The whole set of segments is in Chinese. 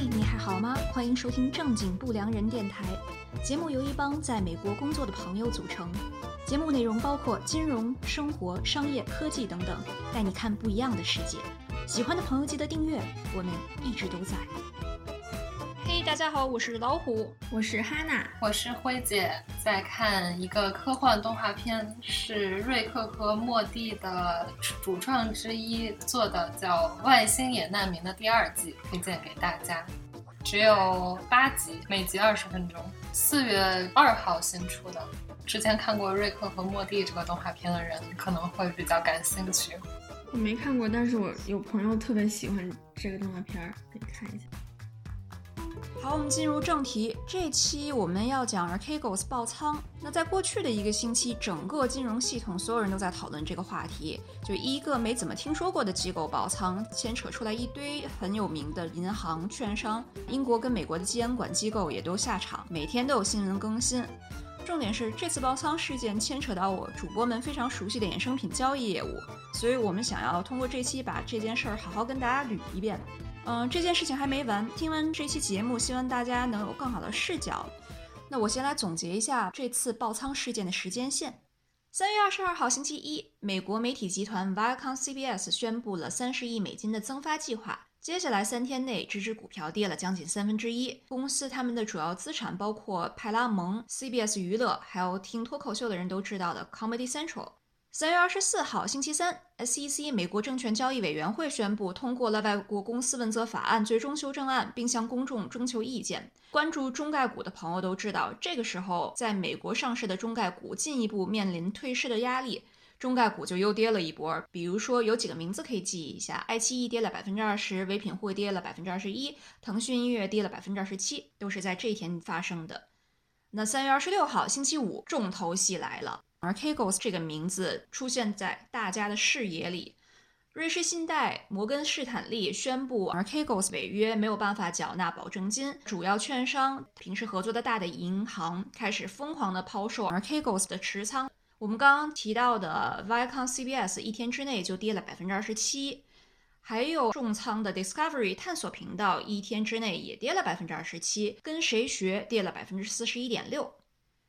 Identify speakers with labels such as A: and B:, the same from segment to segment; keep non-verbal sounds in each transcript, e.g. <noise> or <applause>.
A: 你还好吗？欢迎收听正经不良人电台。节目由一帮在美国工作的朋友组成。节目内容包括金融、生活、商业、科技等等，带你看不一样的世界。喜欢的朋友记得订阅，我们一直都在。嘿，大家好，我是老虎，
B: 我是哈娜，
C: 我是辉姐，在看一个科幻动画片，是瑞克和莫蒂的主创之一做的，叫《外星野难民》的第二季，推荐给大家。只有八集，每集二十分钟，四月二号新出的。之前看过瑞克和莫蒂这个动画片的人可能会比较感兴趣。
B: 我没看过，但是我有朋友特别喜欢这个动画片，可以看一下。
A: 好，我们进入正题。这期我们要讲 Archegos 爆仓。那在过去的一个星期，整个金融系统所有人都在讨论这个话题。就一个没怎么听说过的机构爆仓，牵扯出来一堆很有名的银行、券商。英国跟美国的监管机构也都下场，每天都有新闻更新。重点是这次爆仓事件牵扯到我主播们非常熟悉的衍生品交易业务，所以我们想要通过这期把这件事儿好好跟大家捋一遍。嗯，这件事情还没完。听完这期节目，希望大家能有更好的视角。那我先来总结一下这次爆仓事件的时间线。三月二十二号星期一，美国媒体集团 Viacom CBS 宣布了三十亿美金的增发计划。接下来三天内，这只股票跌了将近三分之一。公司他们的主要资产包括派拉蒙、CBS 娱乐，还有听脱口秀的人都知道的 Comedy Central。三月二十四号，星期三，SEC 美国证券交易委员会宣布通过了《外国公司问责法案》最终修正案，并向公众征求意见。关注中概股的朋友都知道，这个时候在美国上市的中概股进一步面临退市的压力，中概股就又跌了一波。比如说，有几个名字可以记一下：爱奇艺跌了百分之二十，唯品会跌了百分之二十一，腾讯音乐跌了百分之二十七，都是在这一天发生的。那三月二十六号，星期五，重头戏来了。Archegos 这个名字出现在大家的视野里，瑞士信贷、摩根士坦利宣布 Archegos 违约，没有办法缴纳保证金。主要券商、平时合作的大的银行开始疯狂的抛售 Archegos 的持仓。我们刚刚提到的 Viacom CBS 一天之内就跌了百分之二十七，还有重仓的 Discovery 探索频道一天之内也跌了百分之二十七，跟谁学跌了百分之四十一点六。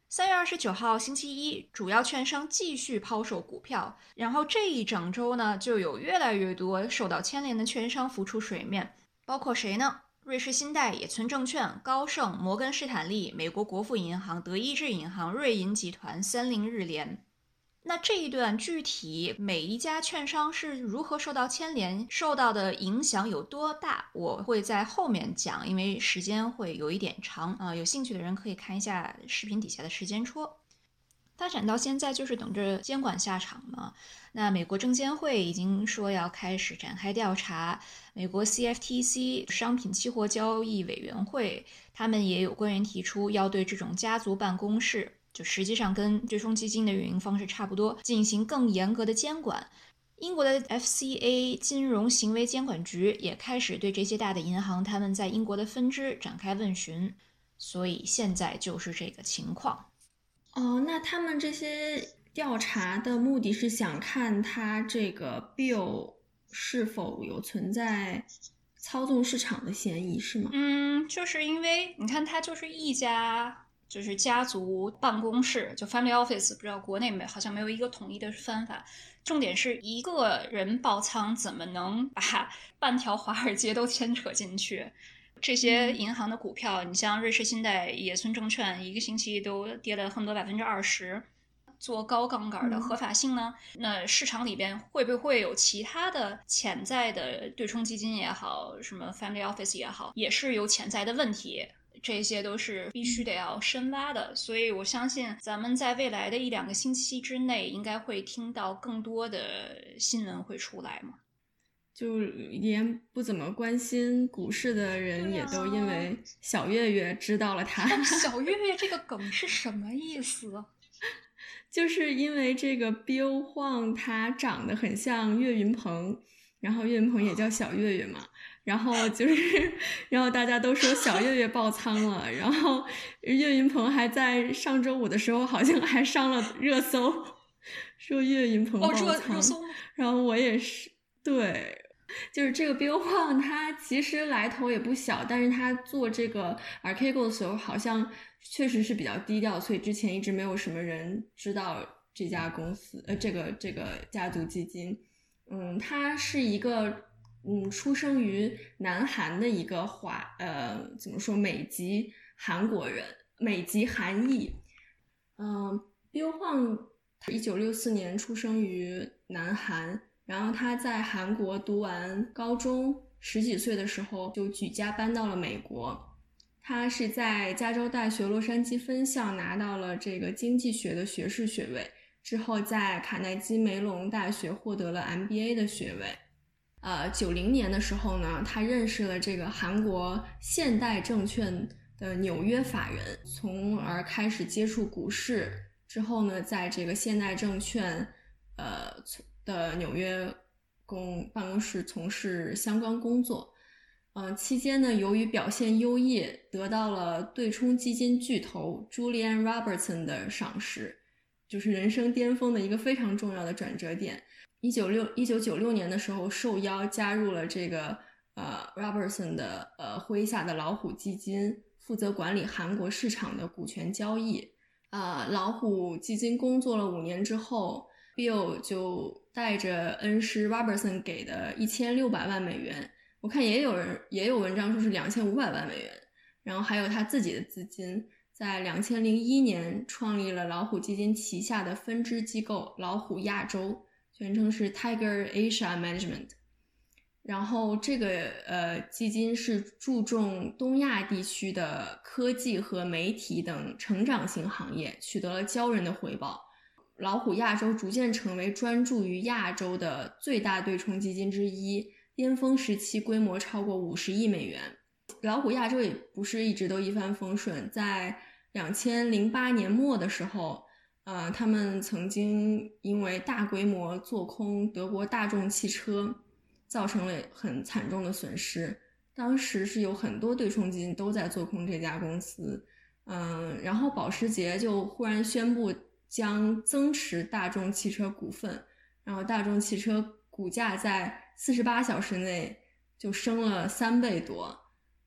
A: 三月二十九号星期一，主要券商继续抛售股票，然后这一整周呢，就有越来越多受到牵连的券商浮出水面，包括谁呢？瑞士信贷、野村证券、高盛、摩根士坦利、美国国富银行、德意志银行、瑞银集团、三菱日联。那这一段具体每一家券商是如何受到牵连，受到的影响有多大，我会在后面讲，因为时间会有一点长啊。有兴趣的人可以看一下视频底下的时间戳。发展到现在就是等着监管下场嘛。那美国证监会已经说要开始展开调查，美国 CFTC 商品期货交易委员会他们也有官员提出要对这种家族办公室。就实际上跟对冲基金的运营方式差不多，进行更严格的监管。英国的 FCA 金融行为监管局也开始对这些大的银行他们在英国的分支展开问询。所以现在就是这个情况。
B: 哦，那他们这些调查的目的是想看他这个 Bill 是否有存在操纵市场的嫌疑，是吗？
A: 嗯，就是因为你看，他就是一家。就是家族办公室，就 family office，不知道国内没好像没有一个统一的翻法。重点是一个人爆仓，怎么能把 <laughs> 半条华尔街都牵扯进去？这些银行的股票，你像瑞士信贷、野村证券，一个星期都跌了很多百分之二十。做高杠杆的合法性呢？那市场里边会不会有其他的潜在的对冲基金也好，什么 family office 也好，也是有潜在的问题？这些都是必须得要深挖的，所以我相信咱们在未来的一两个星期之内，应该会听到更多的新闻会出来嘛。
B: 就连不怎么关心股市的人，也都因为小月月知道了他。<laughs>
A: 小月月这个梗是什么意思？<laughs>
B: 就是因为这个 Bill Huang 他长得很像岳云鹏，然后岳云鹏也叫小岳岳嘛。然后就是，然后大家都说小岳岳爆仓了，然后岳云鹏还在上周五的时候好像还上了热搜，说岳云鹏爆仓，然后我也是对，就是这个 Bill Huang，他其实来头也不小，但是他做这个 Archegos 的时候，好像确实是比较低调，所以之前一直没有什么人知道这家公司，呃，这个这个家族基金。嗯，他是一个嗯，出生于南韩的一个华，呃，怎么说美籍韩国人，美籍韩裔。嗯，Bill Huang，一九六四年出生于南韩。然后他在韩国读完高中，十几岁的时候就举家搬到了美国。他是在加州大学洛杉矶分校拿到了这个经济学的学士学位，之后在卡耐基梅隆大学获得了 MBA 的学位。呃，九零年的时候呢，他认识了这个韩国现代证券的纽约法人，从而开始接触股市。之后呢，在这个现代证券，呃。的纽约公办公室从事相关工作，嗯，期间呢，由于表现优异，得到了对冲基金巨头 Julian Robertson 的赏识，就是人生巅峰的一个非常重要的转折点。一九六一九九六年的时候，受邀加入了这个呃 Robertson 的呃麾下的老虎基金，负责管理韩国市场的股权交易。啊，老虎基金工作了五年之后。Bill 就带着恩师 Robertson 给的一千六百万美元，我看也有人也有文章说是两千五百万美元，然后还有他自己的资金，在两千零一年创立了老虎基金旗下的分支机构老虎亚洲，全称是 Tiger Asia Management。然后这个呃基金是注重东亚地区的科技和媒体等成长型行业，取得了骄人的回报。老虎亚洲逐渐成为专注于亚洲的最大对冲基金之一，巅峰时期规模超过五十亿美元。老虎亚洲也不是一直都一帆风顺，在两千零八年末的时候，呃，他们曾经因为大规模做空德国大众汽车，造成了很惨重的损失。当时是有很多对冲基金都在做空这家公司，嗯，然后保时捷就忽然宣布。将增持大众汽车股份，然后大众汽车股价在四十八小时内就升了三倍多，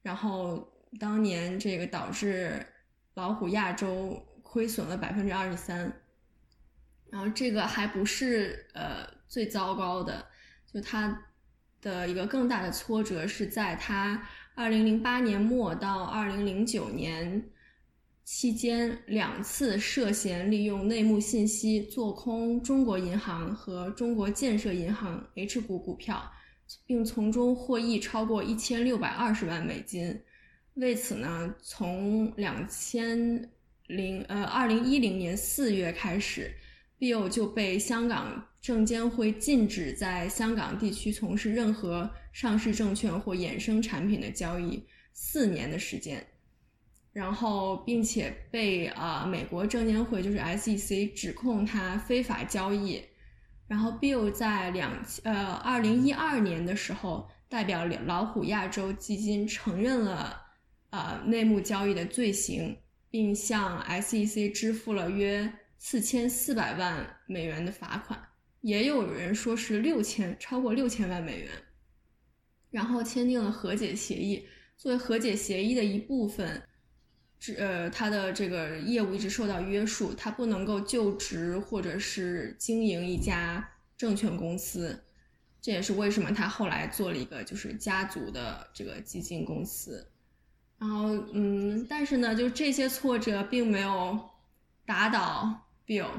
B: 然后当年这个导致老虎亚洲亏损了百分之二十三，然后这个还不是呃最糟糕的，就它的一个更大的挫折是在它二零零八年末到二零零九年。期间两次涉嫌利用内幕信息做空中国银行和中国建设银行 H 股股票，并从中获益超过一千六百二十万美金。为此呢，从两千零呃二零一零年四月开始，Bill 就被香港证监会禁止在香港地区从事任何上市证券或衍生产品的交易四年的时间。然后，并且被啊美国证监会就是 SEC 指控他非法交易。然后，Bill 在两呃二零一二年的时候，代表老虎亚洲基金承认了啊内幕交易的罪行，并向 SEC 支付了约四千四百万美元的罚款，也有人说是六千超过六千万美元。然后签订了和解协议，作为和解协议的一部分。呃，他的这个业务一直受到约束，他不能够就职或者是经营一家证券公司，这也是为什么他后来做了一个就是家族的这个基金公司。然后，嗯，但是呢，就这些挫折并没有打倒 Bill，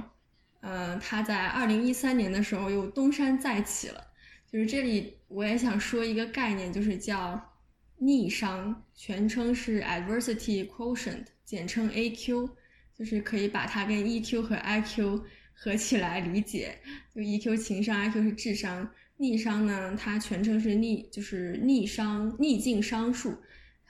B: 嗯，他在二零一三年的时候又东山再起了。就是这里我也想说一个概念，就是叫。逆商全称是 Adversity Quotient，简称 AQ，就是可以把它跟 EQ 和 IQ 合起来理解。就 EQ 情商，IQ 是智商。逆商呢，它全称是逆，就是逆商逆境商数，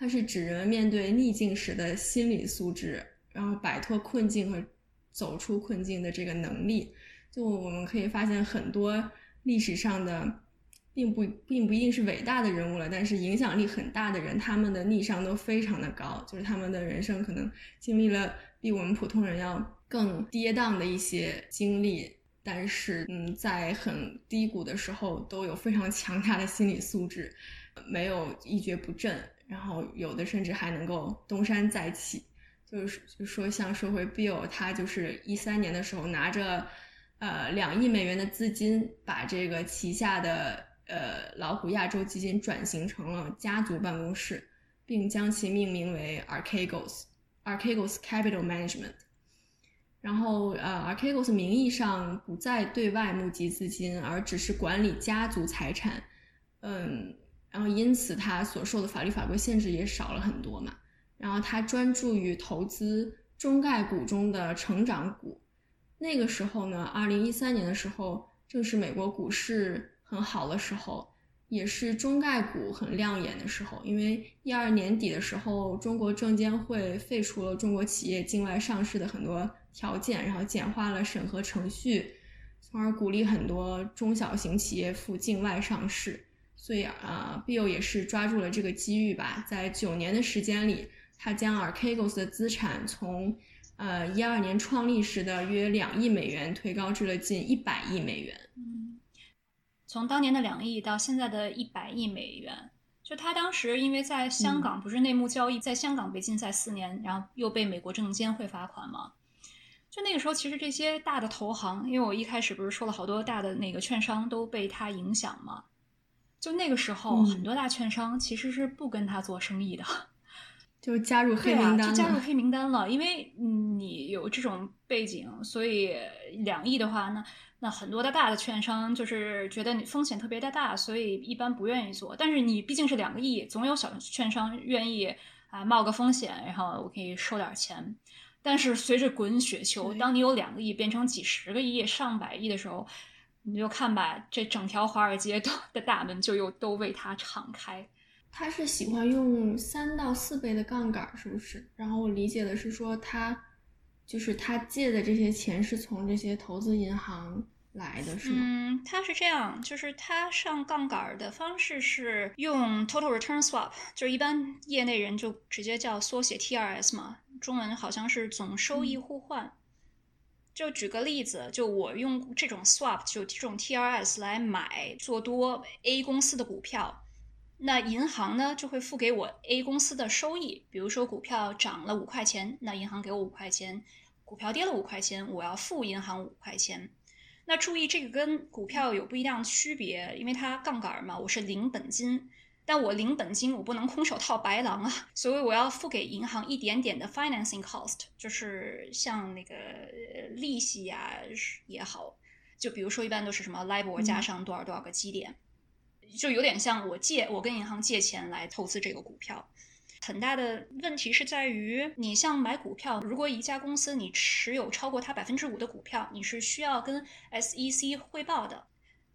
B: 它是指人们面对逆境时的心理素质，然后摆脱困境和走出困境的这个能力。就我们可以发现很多历史上的。并不并不一定是伟大的人物了，但是影响力很大的人，他们的逆商都非常的高，就是他们的人生可能经历了比我们普通人要更跌宕的一些经历，但是嗯，在很低谷的时候都有非常强大的心理素质，没有一蹶不振，然后有的甚至还能够东山再起。就是就说像说回 Bill，他就是一三年的时候拿着呃两亿美元的资金，把这个旗下的呃老虎亚洲基金转型成了家族办公室，并将其命名为 Archegos，Archegos Capital Management。然后呃，Archegos 名义上不再对外募集资金，而只是管理家族财产。嗯，然后因此他所受的法律法规限制也少了很多嘛。然后他专注于投资中概股中的成长股。那个时候呢，二零一三年的时候，正是美国股市很好的时候，也是中概股很亮眼的时候。因为一二年底的时候，中国证监会废除了中国企业境外上市的很多条件，然后简化了审核程序，从而鼓励很多中小型企业赴境外上市。所以啊，Bill 也是抓住了这个机遇吧，在九年的时间里。他将 Archegos 的资产从，呃，一二年创立时的约两亿美元推高至了近一百亿美元。
A: 嗯，从当年的两亿到现在的一百亿美元，就他当时因为在香港不是内幕交易，在香港被禁赛四年，然后又被美国证监会罚款嘛。就那个时候，其实这些大的投行，因为我一开始不是说了好多大的那个券商都被他影响嘛。就那个时候，很多大券商其实是不跟他做生意的。<laughs>
B: 就加入黑名单了，
A: 就加入黑名单了。因为你有这种背景，所以两亿的话，那那很多的大的券商就是觉得你风险特别的大，所以一般不愿意做。但是你毕竟是两个亿，总有小券商愿意啊冒个风险，然后我可以收点钱。但是随着滚雪球，当你有两个亿变成几十个亿、上百亿的时候，你就看吧，这整条华尔街都的大门就又都为他敞开。
B: 他是喜欢用三到四倍的杠杆，是不是？然后我理解的是说，他就是他借的这些钱是从这些投资银行来的，是吗？
A: 嗯，他是这样，就是他上杠杆的方式是用 total return swap，就是一般业内人就直接叫缩写 TRS 嘛，中文好像是总收益互换。就举个例子，就我用这种 swap，就这种 TRS 来买做多 A 公司的股票。那银行呢就会付给我 A 公司的收益，比如说股票涨了五块钱，那银行给我五块钱；股票跌了五块钱，我要付银行五块钱。那注意这个跟股票有不一样的区别，因为它杠杆嘛，我是零本金，但我零本金我不能空手套白狼啊，<laughs> 所以我要付给银行一点点的 financing cost，就是像那个利息呀也好，就比如说一般都是什么 LIBOR 加上多少多少个基点。就有点像我借我跟银行借钱来投资这个股票，很大的问题是在于，你像买股票，如果一家公司你持有超过它百分之五的股票，你是需要跟 SEC 汇报的。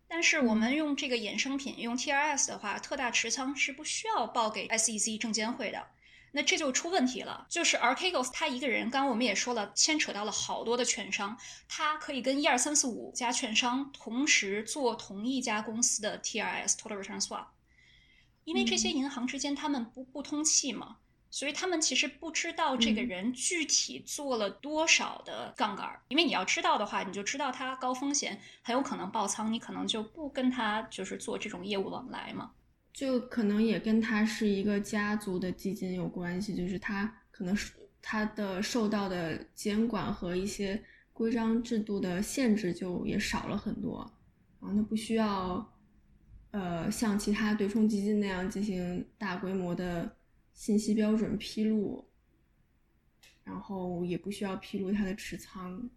A: 但是我们用这个衍生品用 TRS 的话，特大持仓是不需要报给 SEC 证监会的。那这就出问题了，就是 Archegos 他一个人，刚刚我们也说了，牵扯到了好多的券商，他可以跟一二三四五家券商同时做同一家公司的 TRS Total Return Swap，因为这些银行之间他们不不通气嘛，所以他们其实不知道这个人具体做了多少的杠杆，因为你要知道的话，你就知道他高风险，很有可能爆仓，你可能就不跟他就是做这种业务往来嘛。
B: 就可能也跟他是一个家族的基金有关系，就是他可能是他的受到的监管和一些规章制度的限制就也少了很多，然后他不需要，呃，像其他对冲基金那样进行大规模的信息标准披露，然后也不需要披露它的持仓，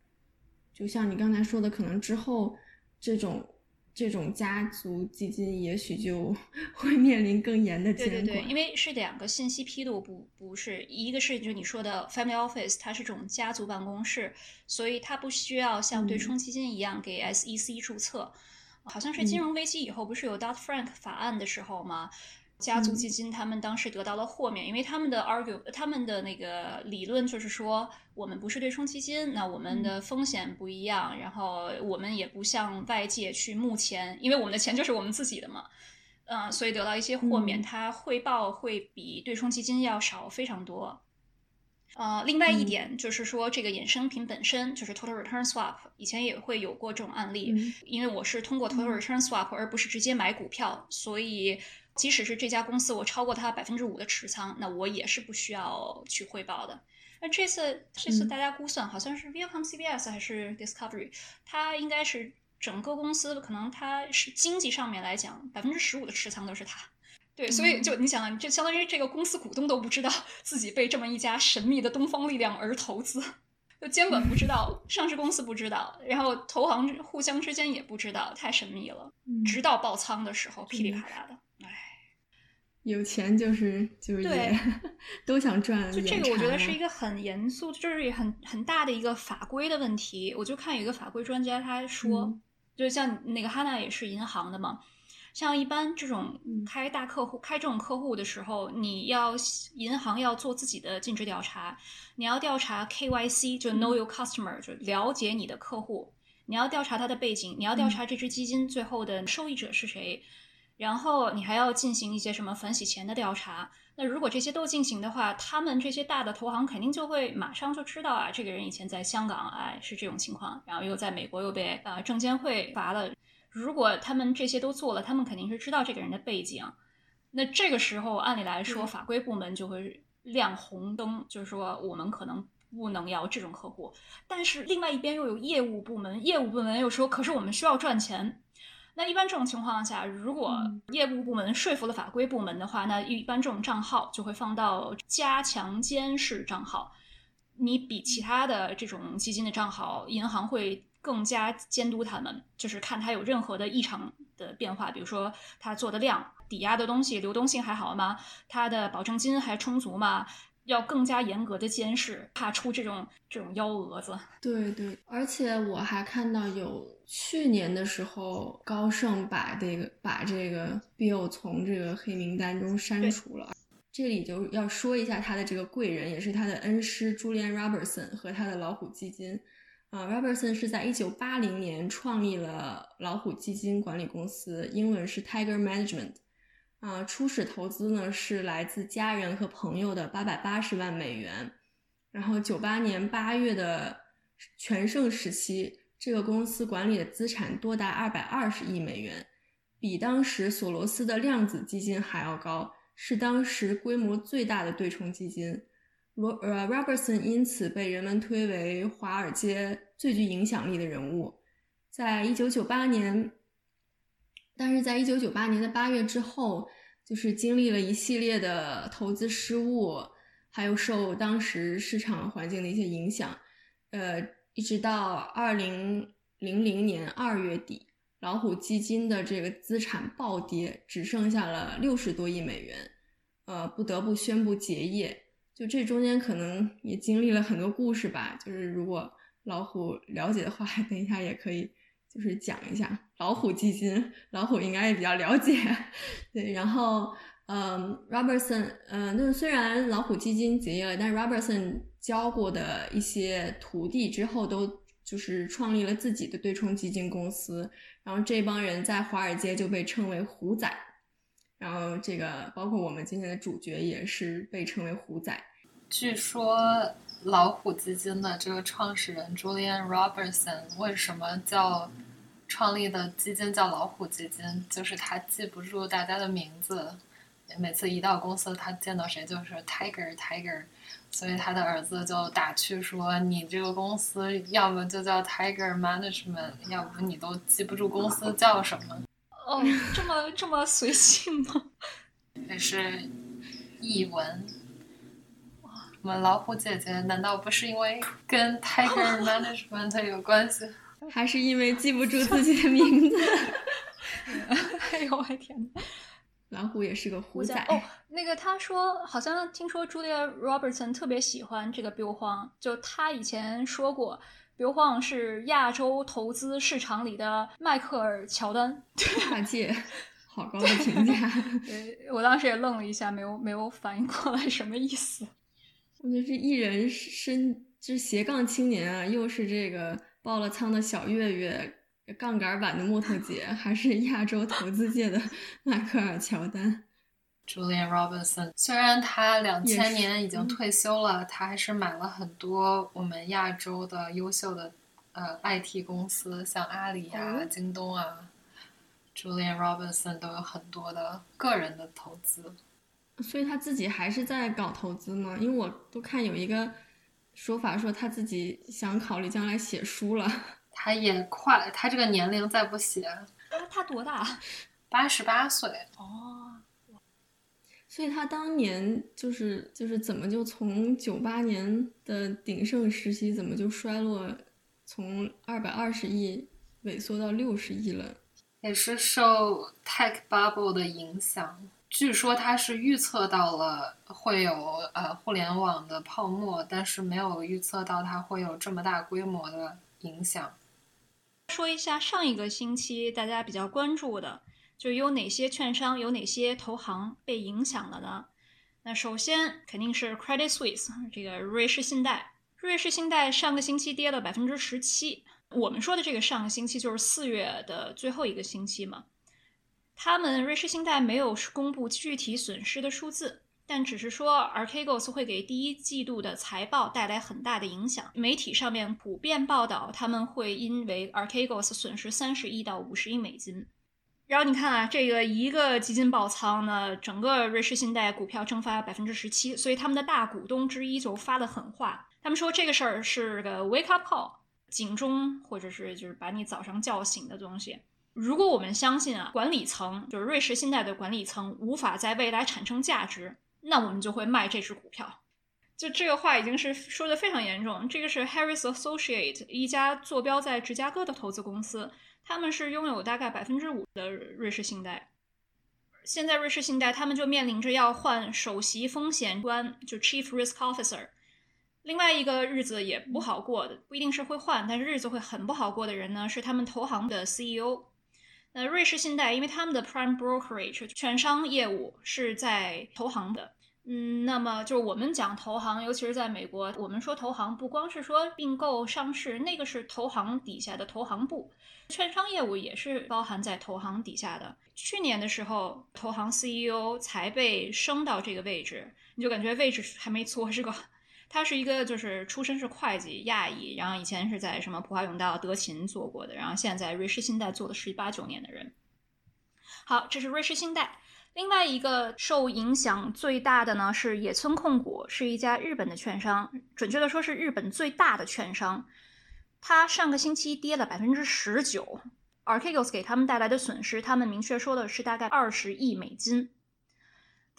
B: 就像你刚才说的，可能之后这种。这种家族基金也许就 <laughs> 会面临更严的监
A: 管。对对对，因为是两个信息披露不不是一个是就你说的 family office，它是这种家族办公室，所以它不需要像对冲基金一样给 SEC 注册。好像是金融危机以后不是有 Dodd Frank 法案的时候吗？家族基金他们当时得到了豁免，因为他们的 argue，他们的那个理论就是说，我们不是对冲基金，那我们的风险不一样，然后我们也不向外界去募钱，因为我们的钱就是我们自己的嘛，嗯，所以得到一些豁免，它汇报会比对冲基金要少非常多。呃，另外一点就是说，这个衍生品本身就是 total return swap，以前也会有过这种案例。因为我是通过 total return swap，而不是直接买股票，所以即使是这家公司我超过它百分之五的持仓，那我也是不需要去汇报的。那这次这次大家估算好像是 Viacom CBS 还是 Discovery，它应该是整个公司可能它是经济上面来讲百分之十五的持仓都是它。对，所以就你想啊，就相当于这个公司股东都不知道自己被这么一家神秘的东方力量而投资，就监管不知道，上市公司不知道，然后投行互相之间也不知道，太神秘了。直到爆仓的时候，噼里啪啦的，唉，
B: 有钱就是就是对 <laughs> 都想赚。
A: 就这个，我觉得是一个很严肃，就是也很很大的一个法规的问题。我就看有一个法规专家他说，就像那个哈娜也是银行的嘛。像一般这种开大客户、开这种客户的时候，你要银行要做自己的尽职调查，你要调查 KYC，就 Know Your Customer，就了解你的客户，你要调查他的背景，你要调查这支基金最后的受益者是谁，然后你还要进行一些什么反洗钱的调查。那如果这些都进行的话，他们这些大的投行肯定就会马上就知道啊，这个人以前在香港，哎是这种情况，然后又在美国又被啊证监会罚了。如果他们这些都做了，他们肯定是知道这个人的背景。那这个时候，按理来说，法规部门就会亮红灯，就是说我们可能不能要这种客户。但是另外一边又有业务部门，业务部门又说，可是我们需要赚钱。那一般这种情况下，如果业务部门说服了法规部门的话，那一般这种账号就会放到加强监视账号。你比其他的这种基金的账号，银行会。更加监督他们，就是看他有任何的异常的变化，比如说他做的量、抵押的东西流动性还好吗？他的保证金还充足吗？要更加严格的监视，怕出这种这种幺蛾子。
B: 对对，而且我还看到有去年的时候，高盛把这个把这个 Bill 从这个黑名单中删除了。这里就要说一下他的这个贵人，也是他的恩师 Julian Robertson 和他的老虎基金。啊，Robertson 是在一九八零年创立了老虎基金管理公司，英文是 Tiger Management。啊，初始投资呢是来自家人和朋友的八百八十万美元。然后九八年八月的全盛时期，这个公司管理的资产多达二百二十亿美元，比当时索罗斯的量子基金还要高，是当时规模最大的对冲基金。罗呃，Robertson 因此被人们推为华尔街最具影响力的人物。在一九九八年，但是在一九九八年的八月之后，就是经历了一系列的投资失误，还有受当时市场环境的一些影响，呃，一直到二零零零年二月底，老虎基金的这个资产暴跌，只剩下了六十多亿美元，呃，不得不宣布结业。就这中间可能也经历了很多故事吧，就是如果老虎了解的话，<laughs> 等一下也可以就是讲一下老虎基金，老虎应该也比较了解。<laughs> 对，然后嗯，Robertson，嗯，那虽然老虎基金结业了，但是 Robertson 教过的一些徒弟之后都就是创立了自己的对冲基金公司，然后这帮人在华尔街就被称为虎仔。然后这个包括我们今天的主角也是被称为虎仔。
C: 据说老虎基金的这个创始人 Julian Robertson 为什么叫创立的基金叫老虎基金？就是他记不住大家的名字，每次一到公司，他见到谁就是 Tiger Tiger，所以他的儿子就打趣说：“你这个公司要么就叫 Tiger Management，要不你都记不住公司叫什么。”
A: 哦，这么这么随性吗？<laughs>
C: 这是译文。我们老虎姐姐难道不是因为跟 Tiger Management 有关系？
B: 还是因为记不住自己的名字？<laughs>
A: 哎呦我的天！
B: 蓝虎也是个虎仔
A: 哦。那个他说，好像听说 Julia Robertson 特别喜欢这个 Bill Huang，就他以前说过。Bill Huang 是亚洲投资市场里的迈克尔乔丹，
B: 跨界，好高的评价。<laughs>
A: 对我当时也愣了一下，没有没有反应过来什么意思。
B: 我觉得这艺人身就是斜杠青年啊，又是这个爆了仓的小月月，杠杆版的木头姐，还是亚洲投资界的 <laughs> 迈克尔乔丹。
C: Julian Robinson，虽然他两千年已经
B: 嗯
C: 退休了，他还是买了很多我们亚洲的优秀的呃 IT 公司，像阿里啊、
B: 哦
C: 京东啊，Julian Robinson 都有很多的个人的投资。
B: 所以他自己还是在搞投资嘛？因为我都看有一个说法说他自己想考虑将来写书了。<laughs>
C: 他也快，他这个年龄再不写，
A: 啊，他多大？
C: 八十八岁，
A: 哦，
B: 所以他当年就是就是怎么就从九八年的鼎盛时期，怎么就衰落，从二百二十亿萎缩到六十亿了？
C: 也是受 tech bubble 的影响。据说他是预测到了会有呃互联网的泡沫，但是没有预测到它会有这么大规模的影响。
A: 说一下上一个星期大家比较关注的，就有哪些券商、有哪些投行被影响了呢？那首先肯定是 Credit Suisse 这个瑞士信贷，瑞士信贷上个星期跌了百分之十七。我们说的这个上个星期就是四月的最后一个星期嘛。他们瑞士信贷没有公布具体损失的数字，但只是说 Archegos 会给第一季度的财报带来很大的影响。媒体上面普遍报道，他们会因为 Archegos 损失三十亿到五十亿美金。然后你看啊，这个一个基金爆仓呢，整个瑞士信贷股票蒸发百分之十七，所以他们的大股东之一就发了狠话，他们说这个事儿是个 wake up call，警钟，或者是就是把你早上叫醒的东西。如果我们相信啊，管理层就是瑞士信贷的管理层无法在未来产生价值，那我们就会卖这只股票。就这个话已经是说的非常严重。这个是 Harris Associate 一家坐标在芝加哥的投资公司，他们是拥有大概百分之五的瑞士信贷。现在瑞士信贷他们就面临着要换首席风险官，就 Chief Risk Officer。另外一个日子也不好过的，不一定是会换，但是日子会很不好过的人呢，是他们投行的 CEO。那瑞士信贷，因为他们的 prime brokerage 券商业务是在投行的，嗯，那么就是我们讲投行，尤其是在美国，我们说投行不光是说并购上市，那个是投行底下的投行部，券商业务也是包含在投行底下的。去年的时候，投行 CEO 才被升到这个位置，你就感觉位置还没错，是个。他是一个，就是出身是会计亚裔，然后以前是在什么普华永道、德勤做过的，然后现在瑞士信贷做了十八九年的人。好，这是瑞士信贷。另外一个受影响最大的呢是野村控股，是一家日本的券商，准确的说是日本最大的券商。它上个星期跌了百分之十九，Archegos 给他们带来的损失，他们明确说的是大概二十亿美金。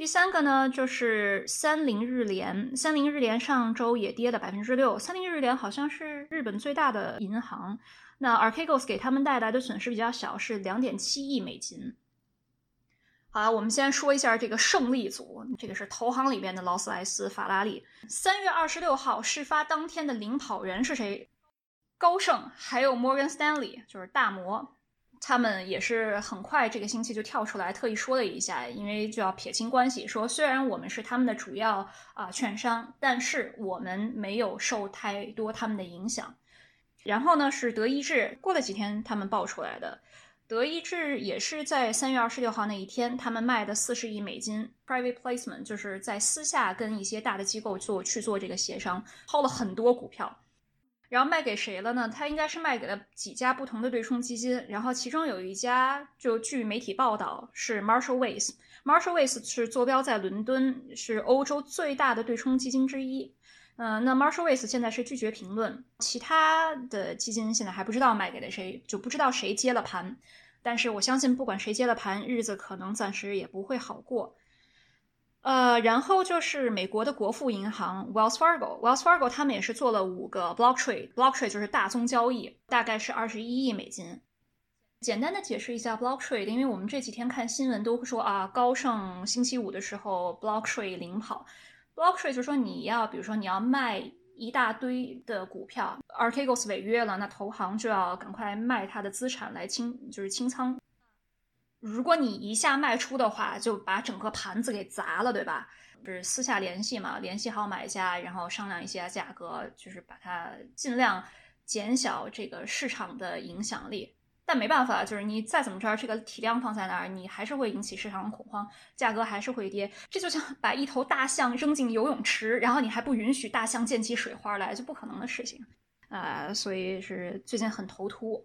A: 第三个呢，就是三菱日联。三菱日联上周也跌了百分之六。三菱日联好像是日本最大的银行。那 Archegos 给他们带来的损失比较小，是两点七亿美金。好了，我们先说一下这个胜利组，这个是投行里边的劳斯莱斯、法拉利。三月二十六号事发当天的领跑人是谁？高盛，还有 Morgan Stanley，就是大摩。他们也是很快这个星期就跳出来，特意说了一下，因为就要撇清关系，说虽然我们是他们的主要啊、券商，但是我们没有受太多他们的影响。然后呢是德意志，过了几天他们爆出来的，德意志也是在三月二十六号那一天，他们卖的四十亿美金 private placement，就是在私下跟一些大的机构做去做这个协商，抛了很多股票。然后卖给谁了呢？他应该是卖给了几家不同的对冲基金，然后其中有一家，就据媒体报道是 Marshall Wace。Marshall Wace 是坐标在伦敦，是欧洲最大的对冲基金之一。嗯、那 Marshall Wace 现在是拒绝评论，其他的基金现在还不知道卖给了谁，就不知道谁接了盘。但是我相信，不管谁接了盘，日子可能暂时也不会好过。呃，然后就是美国的国富银行 Wells Fargo，Wells Fargo 他们也是做了五个 block trade，block trade 就是大宗交易，大概是二十一亿美金。简单的解释一下 block trade，因为我们这几天看新闻都会说啊，高盛星期五的时候 block trade 领跑，block trade 就是说你要，比如说你要卖一大堆的股票，Archegos 违约了，那投行就要赶快卖它的资产来清，就是清仓。如果你一下卖出的话，就把整个盘子给砸了，对吧？就是私下联系嘛，联系好买家，然后商量一下价格，就是把它尽量减小这个市场的影响力。但没办法，就是你再怎么着，这个体量放在那儿，你还是会引起市场恐慌，价格还是会跌。这就像把一头大象扔进游泳池，然后你还不允许大象溅起水花来，就不可能的事情。啊，所以是最近很头秃。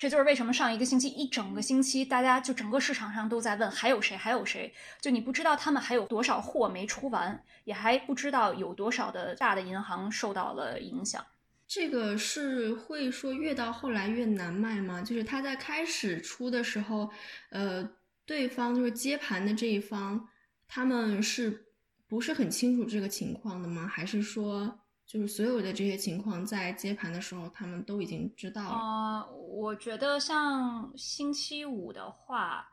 A: 这就是为什么上一个星期一整个星期，大家就整个市场上都在问还有谁，还有谁？就你不知道他们还有多少货没出完，也还不知道有多少的大的银行受到了影响。
B: 这个是会说越到后来越难卖吗？就是他在开始出的时候，呃，对方就是接盘的这一方，他们是不是很清楚这个情况的吗？还是说，就是所有的这些情况在接盘的时候，他们都已经知道了？
A: 啊，我觉得像星期五的话。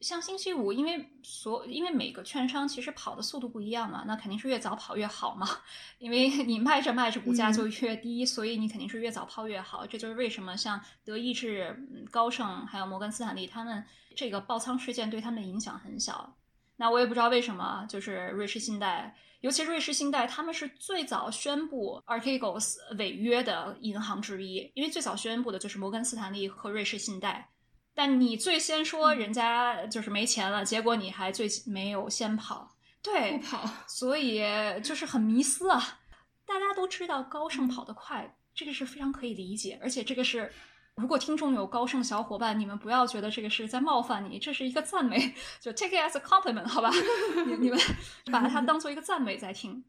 A: 像星期五，因为所因为每个券商其实跑的速度不一样嘛，那肯定是越早跑越好嘛。<laughs> 因为你卖着卖着股价就越低，所以你肯定是越早抛越好。这就是为什么像德意志、高盛还有摩根斯坦利他们这个爆仓事件对他们的影响很小。那我也不知道为什么，就是瑞士信贷，尤其瑞士信贷，他们是最早宣布 Archegos 违约的银行之一，因为最早宣布的就是摩根斯坦利和瑞士信贷。但你最先说人家就是没钱了，结果你还最没有先跑，对，
B: 不跑，
A: 所以就是很迷思啊。大家都知道高盛跑得快，这个是非常可以理解，而且这个是，如果听众有高盛小伙伴，你们不要觉得这个是在冒犯你，这是一个赞美，<laughs> 就 take it as a compliment，好吧？你你们 <laughs> 把它当做一个赞美在听。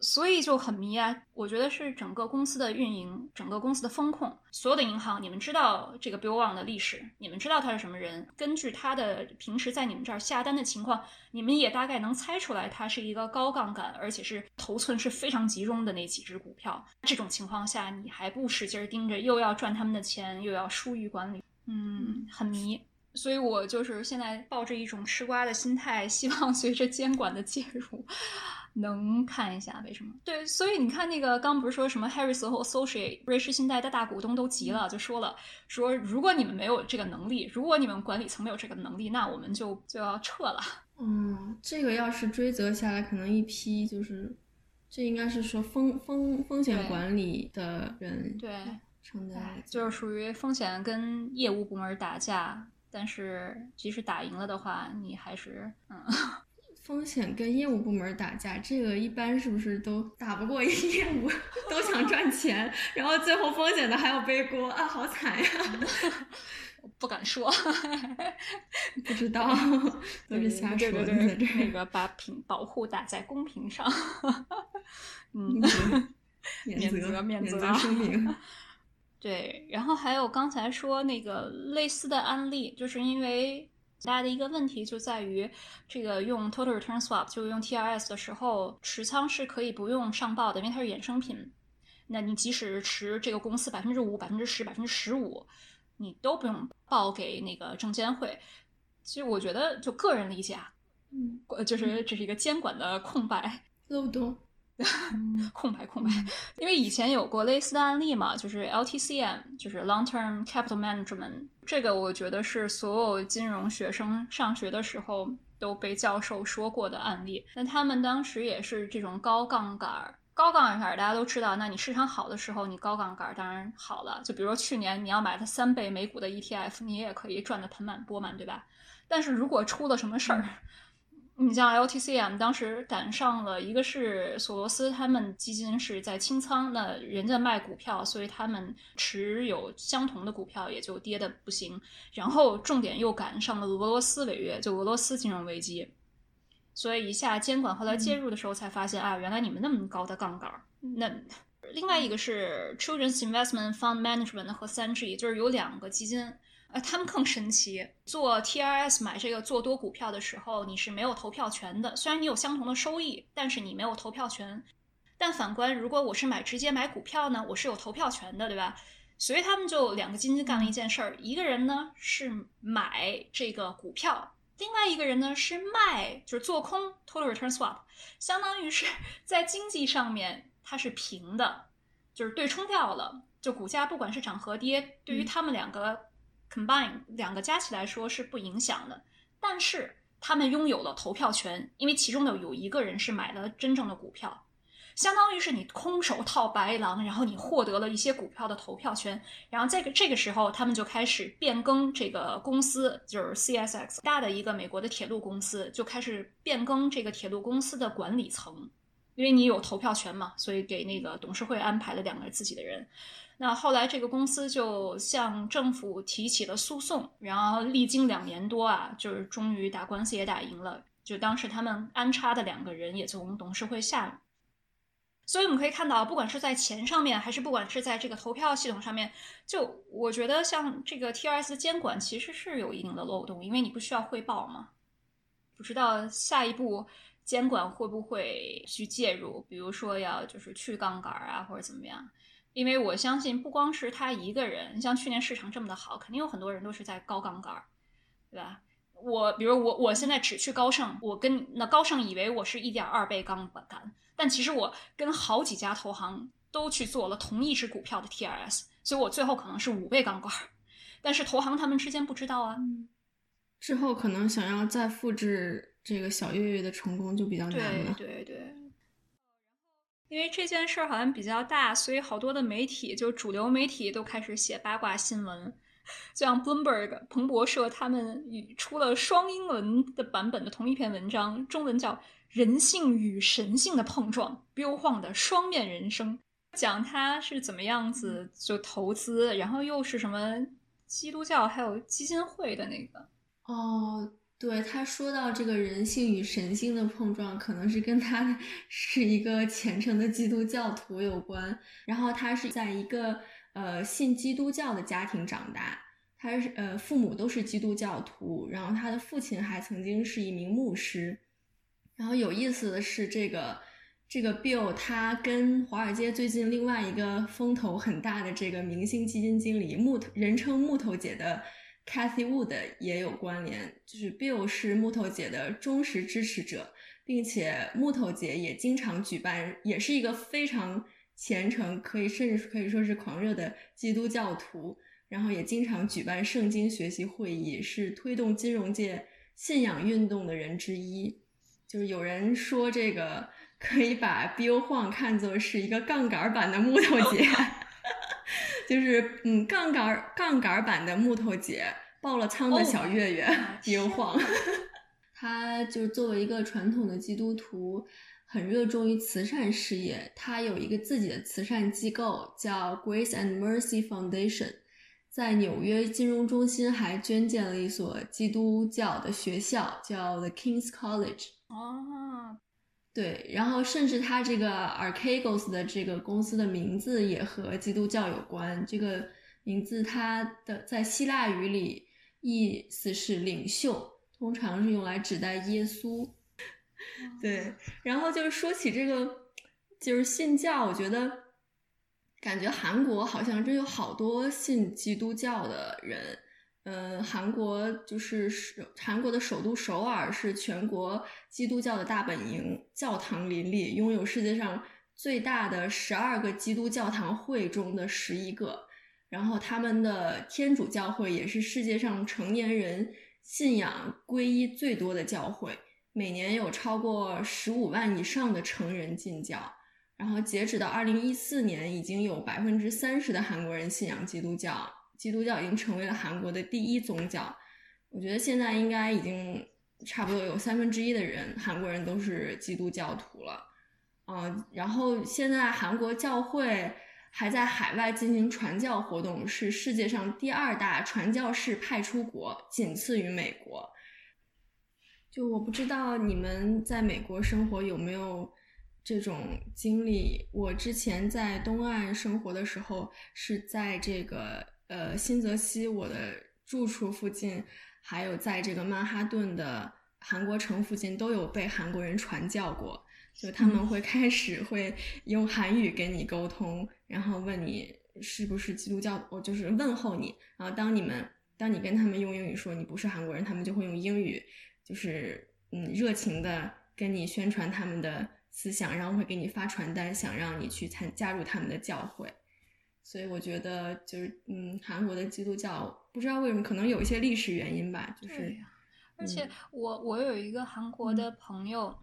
A: 所以就很迷啊！我觉得是整个公司的运营，整个公司的风控，所有的银行，你们知道这个 Bill Wang 的历史，你们知道他是什么人，根据他的平时在你们这儿下单的情况，你们也大概能猜出来，他是一个高杠杆，而且是头寸是非常集中的那几只股票。这种情况下，你还不使劲盯着，又要赚他们的钱，又要疏于管理，嗯，很迷。所以我就是现在抱着一种吃瓜的心态，希望随着监管的介入。能看一下为什么？对，所以你看那个刚不是说什么 Harris 和 Associate 瑞士信贷的大股东都急了，就说了说如果你们没有这个能力，如果你们管理层没有这个能力，那我们就就要撤了。<laughs>
B: 嗯，这个要是追责下来，可能一批就是这应该是说风风风险管理的人
A: 对
B: 承担，
A: 就是属于风险跟业务部门打架，但是即使打赢了的话，你还是嗯。
B: 风险跟业务部门打架，这个一般是不是都打不过业务，<laughs> 都想赚钱，然后最后风险的还要背锅啊，好惨呀！<laughs>
A: 不敢说，<laughs>
B: 不知道，都是瞎说的。
A: 那个把平保护打在公屏上，嗯，
B: 免
A: 责
B: 免
A: 责
B: 声明。
A: 对，然后还有刚才说那个类似的案例，就是因为。大家的一个问题就在于，这个用 total return swap 就用 TRS 的时候，持仓是可以不用上报的，因为它是衍生品。那你即使持这个公司百分之五、百分之十、百分之十五，你都不用报给那个证监会。其实我觉得，就个人理解啊，嗯，就是这是一个监管的空白
B: 漏洞。<laughs>
A: 空白空白，因为以前有过类似的案例嘛，就是 LTCM，就是 Long Term Capital Management，这个我觉得是所有金融学生上学的时候都被教授说过的案例。那他们当时也是这种高杠杆，高杠杆大家都知道，那你市场好的时候，你高杠杆当然好了。就比如说去年你要买它三倍美股的 ETF，你也可以赚得盆满钵满，对吧？但是如果出了什么事儿，<laughs> 你像 LTCM 当时赶上了一个是索罗斯他们基金是在清仓，那人家卖股票，所以他们持有相同的股票也就跌的不行。然后重点又赶上了俄罗斯违约，就俄罗斯金融危机，所以一下监管后来介入的时候才发现啊，原来你们那么高的杠杆。那另外一个是 Children's Investment Fund Management 和三 G，就是有两个基金。呃，他们更神奇。做 TRS 买这个做多股票的时候，你是没有投票权的。虽然你有相同的收益，但是你没有投票权。但反观，如果我是买直接买股票呢，我是有投票权的，对吧？所以他们就两个基金干了一件事儿：一个人呢是买这个股票，另外一个人呢是卖，就是做空 Total Return Swap，相当于是 <laughs> 在经济上面它是平的，就是对冲掉了。就股价不管是涨和跌，对于他们两个。Combine 两个加起来说是不影响的，但是他们拥有了投票权，因为其中的有一个人是买了真正的股票，相当于是你空手套白狼，然后你获得了一些股票的投票权，然后这个这个时候他们就开始变更这个公司，就是 CSX 大的一个美国的铁路公司，就开始变更这个铁路公司的管理层，因为你有投票权嘛，所以给那个董事会安排了两个自己的人。那后来这个公司就向政府提起了诉讼，然后历经两年多啊，就是终于打官司也打赢了。就当时他们安插的两个人也从董事会下，所以我们可以看到，不管是在钱上面，还是不管是在这个投票系统上面，就我觉得像这个 TRS 的监管其实是有一定的漏洞，因为你不需要汇报嘛。不知道下一步监管会不会去介入，比如说要就是去杠杆啊，或者怎么样？因为我相信不光是他一个人，像去年市场这么的好，肯定有很多人都是在高杠杆，对吧？我比如我我现在只去高盛，我跟那高盛以为我是一点二倍杠杆，但其实我跟好几家投行都去做了同一只股票的 TRS，所以我最后可能是五倍杠杆，但是投行他们之间不知道啊。
B: 之后可能想要再复制这个小月月的成功就比较难
A: 了。对对对。因为这件事儿好像比较大，所以好多的媒体就主流媒体都开始写八卦新闻。就像 Bloomberg 彭博社他们出了双英文的版本的同一篇文章，中文叫《人性与神性的碰撞：彪晃的双面人生》，讲他是怎么样子就投资，然后又是什么基督教还有基金会的那个。
B: 哦，对，他说到这个人性与神性的碰撞，可能是跟他 <laughs> 是一个虔诚的基督教徒有关，然后他是在一个。呃，信基督教的家庭长大，他是呃父母都是基督教徒，然后他的父亲还曾经是一名牧师。然后有意思的是，这个这个 Bill 他跟华尔街最近另外一个风头很大的这个明星基金经理木头人称木头姐的 Cathy Wood 也有关联，就是 Bill 是木头姐的忠实支持者，并且木头姐也经常举办，也是一个非常。虔诚可以甚至可以说是狂热的基督教徒，然后也经常举办圣经学习会议，是推动金融界信仰运动的人之一。就是有人说这个可以把 Bill Huang 看作是一个杠杆版的木头姐，<laughs> 就是嗯杠杆杠杆版的木头姐爆了仓的小月月 Bill Huang，他就作为一个传统的基督徒。很热衷于慈善事业，他有一个自己的慈善机构叫 Grace and Mercy Foundation，在纽约金融中心还捐建了一所基督教的学校，叫 The King's College。
A: 哦，
B: 对，然后甚至他这个 Archegos 的这个公司的名字也和基督教有关。这个名字它的在希腊语里意思是领袖，通常是用来指代耶稣。对，然后就是说起这个，就是信教，我觉得感觉韩国好像真有好多信基督教的人。嗯，韩国就是首韩国的首都首尔是全国基督教的大本营，教堂林立，拥有世界上最大的十二个基督教堂会中的十一个。然后他们的天主教会也是世界上成年人信仰皈依最多的教会。每年有超过十五万以上的成人进教，然后截止到二零一四年，已经有百分之三十的韩国人信仰基督教，基督教已经成为了韩国的第一宗教。我觉得现在应该已经差不多有三分之一的人，韩国人都是基督教徒了。嗯，然后现在韩国教会还在海外进行传教活动，是世界上第二大传教士派出国，仅次于美国。就我不知道你们在美国生活有没有这种经历。我之前在东岸生活的时候，是在这个呃新泽西我的住处附近，还有在这个曼哈顿的韩国城附近，都有被韩国人传教过。就他们会开始会用韩语跟你沟通，然后问你是不是基督教，我就是问候你。然后当你们当你跟他们用英语说你不是韩国人，他们就会用英语。就是嗯，热情的跟你宣传他们的思想，然后会给你发传单，想让你去参加入他们的教会。所以我觉得就是嗯，韩国的基督教不知道为什么，可能有一些历史原因吧。就是，
A: 而且我我有一个韩国的朋友，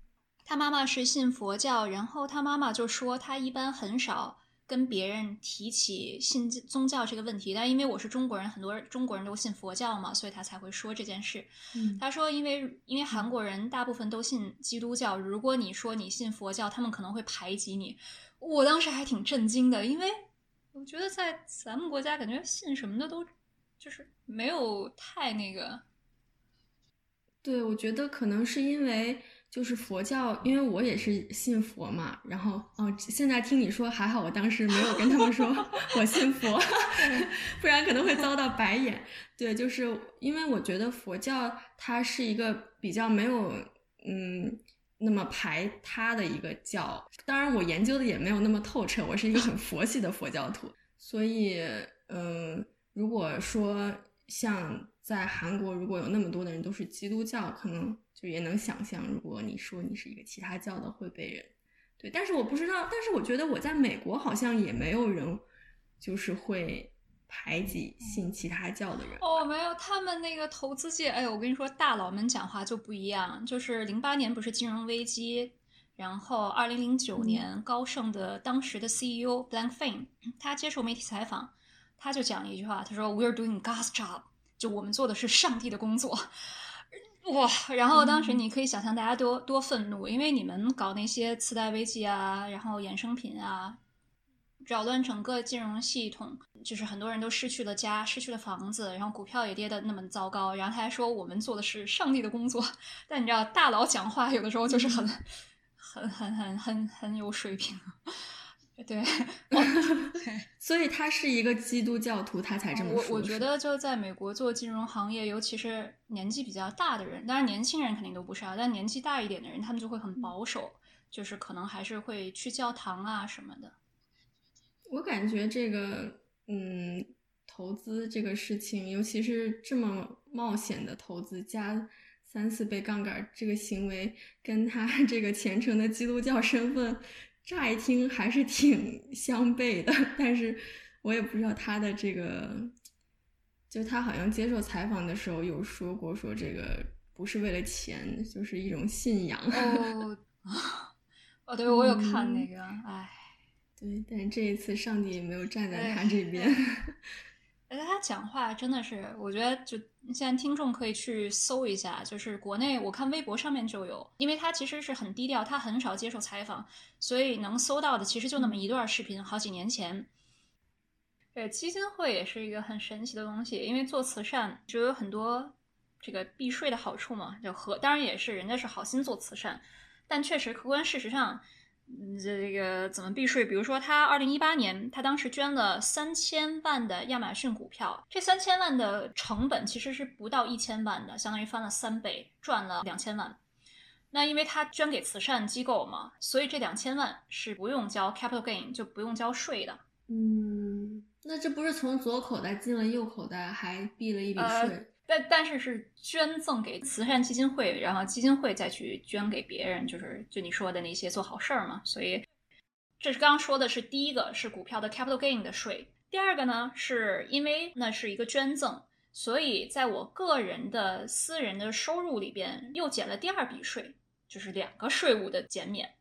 A: 他妈妈是信佛教，然后他妈妈就说他一般很少跟别人提起信宗教这个问题，但因为我是中国人，很多中国人都信佛教嘛，所以他才会说这件事。
B: 嗯
A: 他说，因为因为韩国人大部分都信基督教，如果你说你信佛教，他们可能会排挤你。我当时还挺震惊的，因为我觉得在咱们国家，感觉信什么的都就是没有太那个。
B: 对，我觉得可能是因为就是佛教，因为我也是信佛嘛，然后哦，现在听你说还好，我当时没有跟他们说 <laughs> 我信佛，不然可能会遭到白眼。对，就是因为我觉得佛教它是一个比较没有嗯那么排他的一个教，当然我研究的也没有那么透彻，我是一个很佛系的佛教徒，所以嗯、如果说像在韩国，如果有那么多的人都是基督教，可能就也能想象，如果你说你是一个其他教的，会被人对。但是我不知道，但是我觉得我在美国好像也没有人就是会排挤信其他教的人。
A: 哦，没有，他们那个投资界，哎呦，我跟你说，大佬们讲话就不一样。就是零八年不是金融危机，然后二零零九年高盛的当时的 CEO Blank Fane，他接受媒体采访，他就讲了一句话，他说：“We're doing God's job，就我们做的是上帝的工作。”哇！然后当时你可以想象大家多多愤怒，因为你们搞那些次贷危机啊，然后衍生品啊，扰乱整个金融系统，就是很多人都失去了家，失去了房子，然后股票也跌得那么糟糕。然后他还说我们做的是上帝的工作，但你知道大佬讲话有的时候就是很、<laughs> 很、很、很、很、很有水平。对 <laughs> <laughs>
B: 所以他是一个基督教徒，他才这么说。
A: 我我觉得就在美国做金融行业，尤其是年纪比较大的人，当然年轻人肯定都不是啊，但年纪大一点的人，他们就会很保守，就是可能还是会去教堂啊什么的。
B: 我感觉这个，嗯，投资这个事情，尤其是这么冒险的投资，加三四倍杠杆这个行为，跟他 <laughs> 这个虔诚的基督教身份，乍一听还是挺相悖的。但是我也不知道他的这个，就他好像接受采访的时候有说过，说这个不是为了钱，就是一种信仰。
A: 哦，<laughs> 哦，对，我有看那个，哎。
B: 对，但是这一次上帝也没有站在
A: 哎
B: 他这边。<laughs>
A: 而且他讲话真的是，我觉得就现在听众可以去搜一下，就是国内我看微博上面就有，因为他其实是很低调，他很少接受采访，所以能搜到的其实就那么一段视频，好几年前。对，基金会也是一个很神奇的东西，因为做慈善就有很多这个避税的好处嘛，就和当然也是人家是好心做慈善，但确实客观事实上。嗯，这个怎么避税？比如说，他二零一八年，他当时捐了三千万的亚马逊股票，这三千万的成本其实是不到一千万的，相当于翻了三倍，赚了两千万。那因为他捐给慈善机构嘛，所以这两千万是不用交 capital gain，就不用交税的。
B: 嗯，那这不是从左口袋进了右口袋，还避了一笔
A: 呃
B: 税？
A: 但但是是捐赠给慈善基金会，然后基金会再去捐给别人，就是就你说的那些做好事儿嘛。所以这是刚刚说的是第一个是股票的 capital gain 的税，第二个呢是因为那是一个捐赠，所以在我个人的私人的收入里边又减了第二笔税，就是两个税务的减免。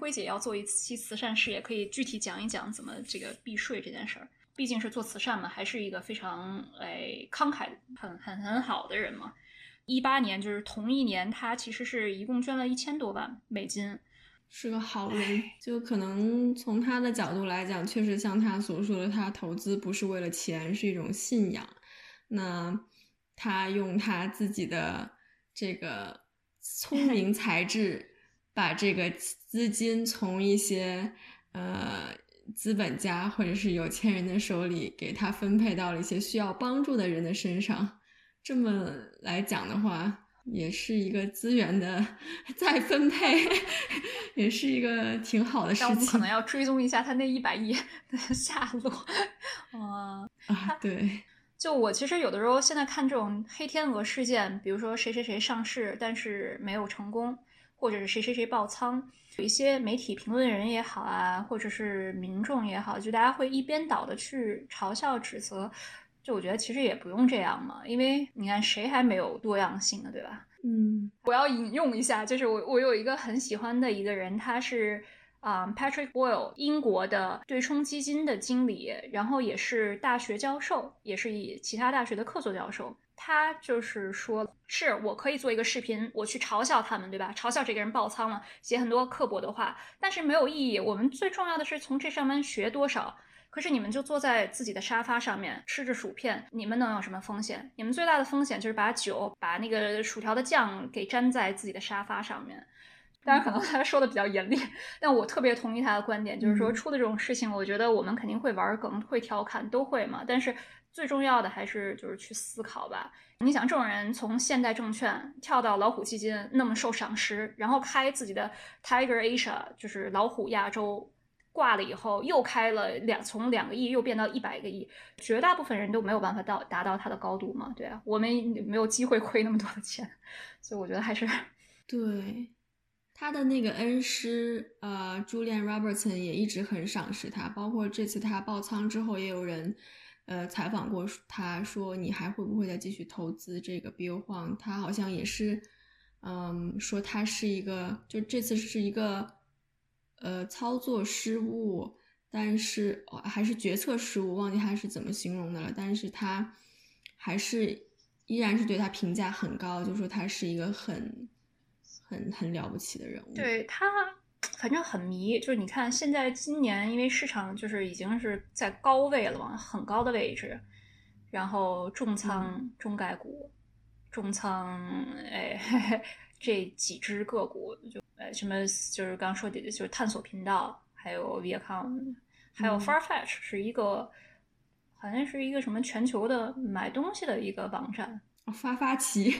A: 辉姐要做一期慈善事业，可以具体讲一讲怎么这个避税这件事儿。毕竟是做慈善嘛，还是一个非常哎慷慨、很很很好的人嘛。一八年就是同一年，他其实是一共捐了一千多万美金。
B: 是个好人，就可能从他的角度来讲，确实像他所说的，他投资不是为了钱，是一种信仰。那他用他自己的这个聪明 <laughs> 才智，把这个资金从一些呃资本家或者是有钱人的手里，给他分配到了一些需要帮助的人的身上。这么来讲的话，也是一个资源的 <laughs> 再分配，也是一个挺好的事情。
A: 但我们可能要追踪一下他那一百亿的下落。嗯，<laughs>
B: 啊，对，
A: 就我其实有的时候现在看这种黑天鹅事件，比如说谁谁谁上市但是没有成功，或者是谁谁谁爆仓，有一些媒体评论人也好啊，或者是民众也好，就大家会一边倒的去嘲笑指责。就我觉得其实也不用这样嘛，因为你看谁还没有多样性呢，对吧？
B: 嗯，
A: 我要引用一下，就是我我有一个很喜欢的一个人，他是啊、Patrick Boyle，英国的对冲基金的经理，然后也是大学教授，也是以其他大学的客座教授。他就是说，是我可以做一个视频，我去嘲笑他们，对吧？嘲笑这个人爆仓了，写很多刻薄的话，但是没有意义。我们最重要的是从这上面学多少。可是你们就坐在自己的沙发上面吃着薯片，你们能有什么风险？你们最大的风险就是把酒、把那个薯条的酱给粘在自己的沙发上面。当然，可能他说的比较严厉，但我特别同意他的观点，就是说
B: 嗯
A: 出的这种事情，我觉得我们肯定会玩梗、会调侃，都会嘛。但是最重要的还是就是去思考吧。你想，这种人从现代证券跳到老虎基金，那么受赏识，然后开自己的 Tiger Asia，就是老虎亚洲。挂了以后，又开了两，从两个亿又变到一百个亿，绝大部分人都没有办法到达到它的高度嘛，对啊，我们没有机会亏那么多的钱，所以我觉得还是 <laughs>
B: 对，他的那个恩师呃，Julian Robertson 也一直很赏识他，包括这次他爆仓之后，也有人呃采访过他说你还会不会再继续投资这个 Bill Huang？他好像也是嗯说他是一个，就这次是一个呃操作失误，但是、还是决策失误，忘记他是怎么形容的了，但是他还是依然是对他评价很高，就说他是一个很很很了不起的人物。
A: 对他，反正很迷。就是你看，现在今年因为市场就是已经是在高位了嘛，很高的位置，然后重仓中概股，重仓哎嘿嘿 <laughs> 这几只个股，就呃什么就是刚刚说的，就是探索频道，还有 Viacom，还有
B: 嗯
A: Farfetch 是一个。好像是一个什么全球的买东西的一个网站，
B: 哦发发奇，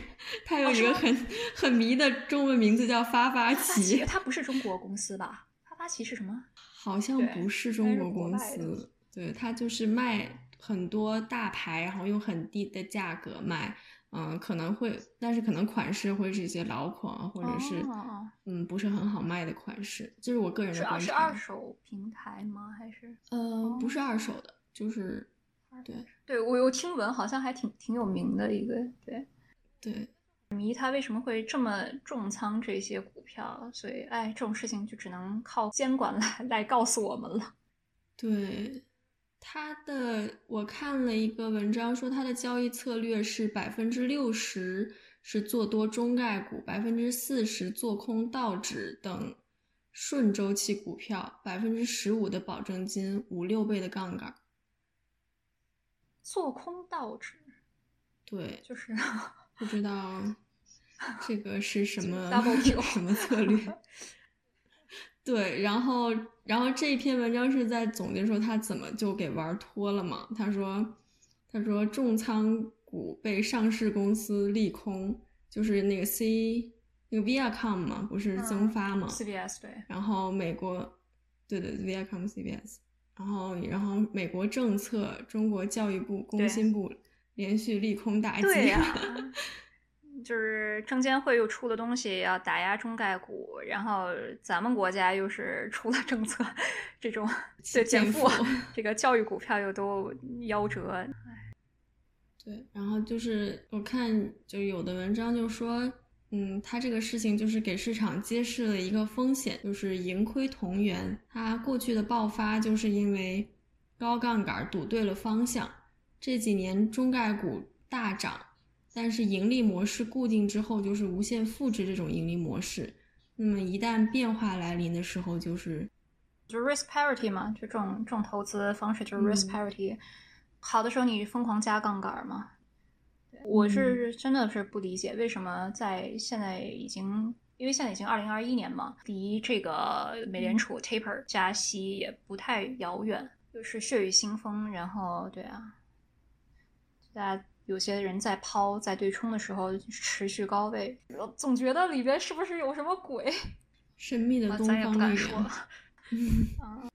B: 它有一个很、很迷的中文名字叫发发
A: 奇，
B: 奇，
A: 它不是中国公司吧？发发奇是什么？
B: 好像不是中国公司，对，它就是卖很多大牌，然后用很低的价格卖，嗯、可能会，但是可能款式会是一些老款啊，或者是、
A: 哦
B: 嗯不是很好卖的款式，这是我个人的观察。
A: 是二手平台吗？还是？
B: 呃，不是二手的，就是对
A: 对我有听闻，好像还挺挺有名的一个。对，
B: 对，
A: 迷他为什么会这么重仓这些股票？所以，哎，这种事情就只能靠监管来来告诉我们了。
B: 对，他的我看了一个文章说，他的交易策略是百分之六十是做多中概股，百分之四十做空道指等顺周期股票，百分之十五的保证金，五六倍的杠杆。
A: 做空道指
B: 对，
A: 就是
B: 不知道这个是什么 <laughs> 什么策略。对，然后，然后这篇文章是在总结说他怎么就给玩脱了嘛？他说，他说重仓股被上市公司利空，就是那个 C 那个 Viacom 嘛，不是增发嘛
A: ？CBS 对，
B: 然后美国，对对，Viacom CBS，然后然后美国政策，中国教育部、工信部连续利空打击。
A: 对呀、<laughs> 就是证监会又出了东西要打压中概股，然后咱们国家又是出了政策，这种对减负，这个教育股票又都夭折。
B: 对，然后就是我看就有的文章就说，嗯，它这个事情就是给市场揭示了一个风险，就是盈亏同源。它过去的爆发就是因为高杠杆赌对了方向，这几年中概股大涨，但是盈利模式固定之后，就是无限复制这种盈利模式。那么一旦变化来临的时候，就是
A: 就是 risk parity 嘛，就这种这种投资方式就是 risk
B: 嗯
A: parity。好的时候你疯狂加杠杆嘛。对我是真的是不理解为什么在现在已经，因为现在已经二零二一年嘛，离这个美联储 taper 加息也不太遥远，就是血雨腥风。然后对啊，大家有些人在抛在对冲的时候持续高位，我总觉得里边是不是有什么鬼？
B: 神秘的 <laughs>
A: 啊，
B: 东
A: 咱也不
B: 方力
A: 敢说
B: 量。<laughs>
A: 嗯，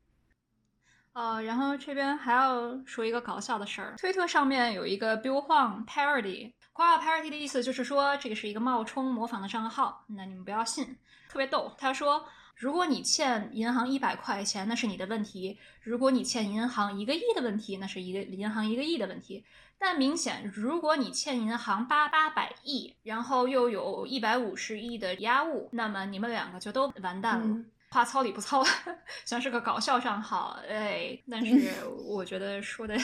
A: 呃，然后这边还要说一个搞笑的事儿，推特上面有一个 Bill Huang parody，夸夸 parody 的意思就是说这个是一个冒充模仿的账号，那你们不要信，特别逗。他说，如果你欠银行一百块钱，那是你的问题；如果你欠银行一个亿的问题，那是一个银行一个亿的问题。但明显，如果你欠银行八八百亿，然后又有一百五十亿的押物，那么你们两个就都完蛋了。
B: 嗯
A: 话糙理不糙，<laughs> 算是个搞笑账号，哎，但是我觉得说的，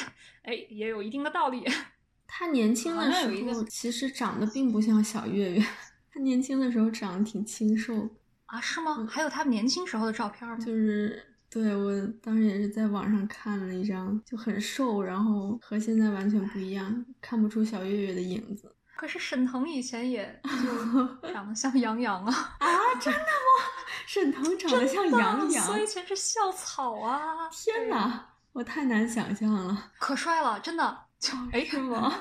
A: 哎，也有一定的道理。<laughs>
B: 他年轻的时候其实长得并不像小月月，他年轻的时候长得挺清瘦，
A: 啊，是吗？还有他年轻时候的照片吗？
B: 就是对我当时也是在网上看了一张，就很瘦，然后和现在完全不一样，看不出小月月的影子。
A: 可是沈腾以前也就 <laughs> 长得像杨洋啊，
B: 啊，真的吗？沈腾长得像杨洋
A: 所，以以前是校草啊！
B: 天哪，我太难想象了，
A: 可帅了，真的就哎，
B: 是吗？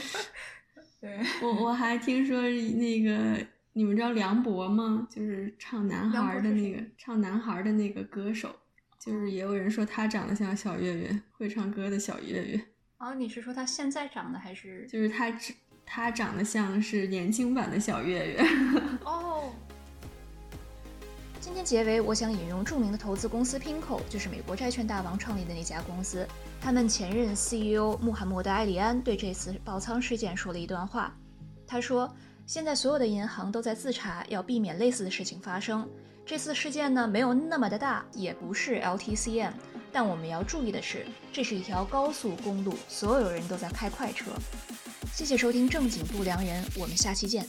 B: <laughs>
A: 对，
B: 我我还听说那个，你们知道梁博吗？就是唱男孩儿的那个，唱男孩儿的那个歌手，就是也有人说他长得像小岳岳，会唱歌的小岳岳，
A: 啊，你是说他现在长得还是
B: 就是他他长得像是年轻版的小岳岳。<laughs>
A: 哦？今天结尾，我想引用著名的投资公司 Pinko，就是美国债券大王创立的那家公司。他们前任 CEO 穆罕默德·埃里安对这次爆仓事件说了一段话。他说：“现在所有的银行都在自查，要避免类似的事情发生。这次事件呢，没有那么的大，也不是 LTCM，但我们要注意的是，这是一条高速公路，所有人都在开快车。”谢谢收听正经不良人，我们下期见。